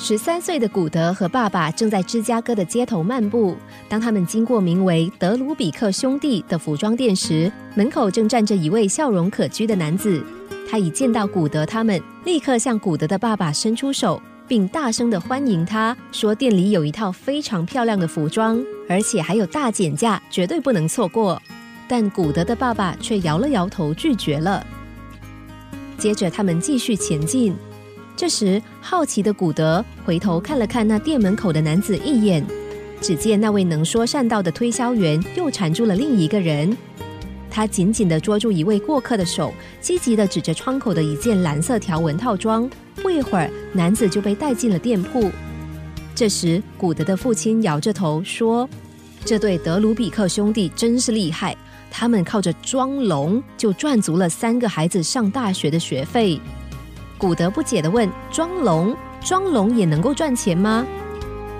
十三岁的古德和爸爸正在芝加哥的街头漫步。当他们经过名为德鲁比克兄弟的服装店时，门口正站着一位笑容可掬的男子。他一见到古德，他们立刻向古德的爸爸伸出手，并大声的欢迎他，说店里有一套非常漂亮的服装，而且还有大减价，绝对不能错过。但古德的爸爸却摇了摇头，拒绝了。接着，他们继续前进。这时，好奇的古德回头看了看那店门口的男子一眼，只见那位能说善道的推销员又缠住了另一个人。他紧紧地捉住一位过客的手，积极地指着窗口的一件蓝色条纹套装。不一会儿，男子就被带进了店铺。这时，古德的父亲摇着头说：“这对德鲁比克兄弟真是厉害。”他们靠着装聋就赚足了三个孩子上大学的学费。古德不解地问：“装聋，装聋也能够赚钱吗？”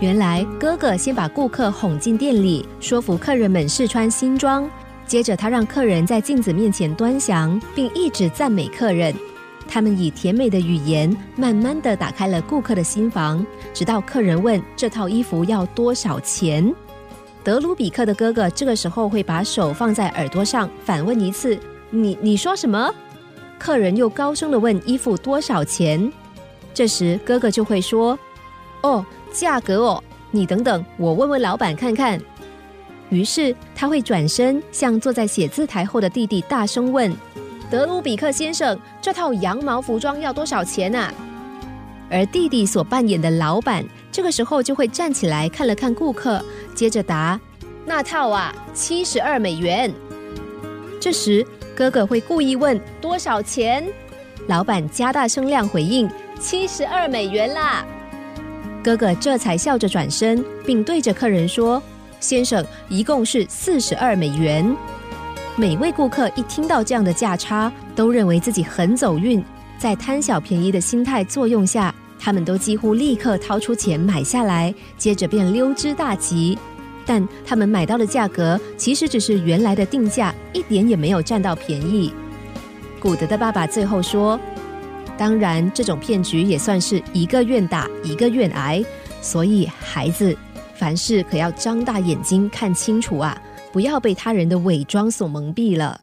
原来哥哥先把顾客哄进店里，说服客人们试穿新装，接着他让客人在镜子面前端详，并一直赞美客人。他们以甜美的语言，慢慢地打开了顾客的心房，直到客人问这套衣服要多少钱。德鲁比克的哥哥这个时候会把手放在耳朵上，反问一次：“你你说什么？”客人又高声的问：“衣服多少钱？”这时哥哥就会说：“哦，价格哦，你等等，我问问老板看看。”于是他会转身向坐在写字台后的弟弟大声问：“德鲁比克先生，这套羊毛服装要多少钱啊？”而弟弟所扮演的老板。这个时候就会站起来看了看顾客，接着答：“那套啊，七十二美元。”这时哥哥会故意问：“多少钱？”老板加大声量回应：“七十二美元啦！”哥哥这才笑着转身，并对着客人说：“先生，一共是四十二美元。”每位顾客一听到这样的价差，都认为自己很走运，在贪小便宜的心态作用下。他们都几乎立刻掏出钱买下来，接着便溜之大吉。但他们买到的价格其实只是原来的定价，一点也没有占到便宜。古德的爸爸最后说：“当然，这种骗局也算是一个愿打一个愿挨。所以，孩子，凡事可要张大眼睛看清楚啊，不要被他人的伪装所蒙蔽了。”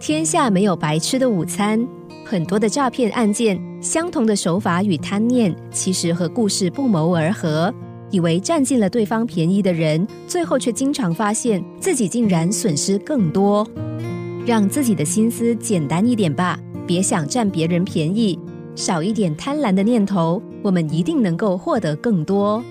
天下没有白吃的午餐。很多的诈骗案件，相同的手法与贪念，其实和故事不谋而合。以为占尽了对方便宜的人，最后却经常发现自己竟然损失更多。让自己的心思简单一点吧，别想占别人便宜，少一点贪婪的念头，我们一定能够获得更多。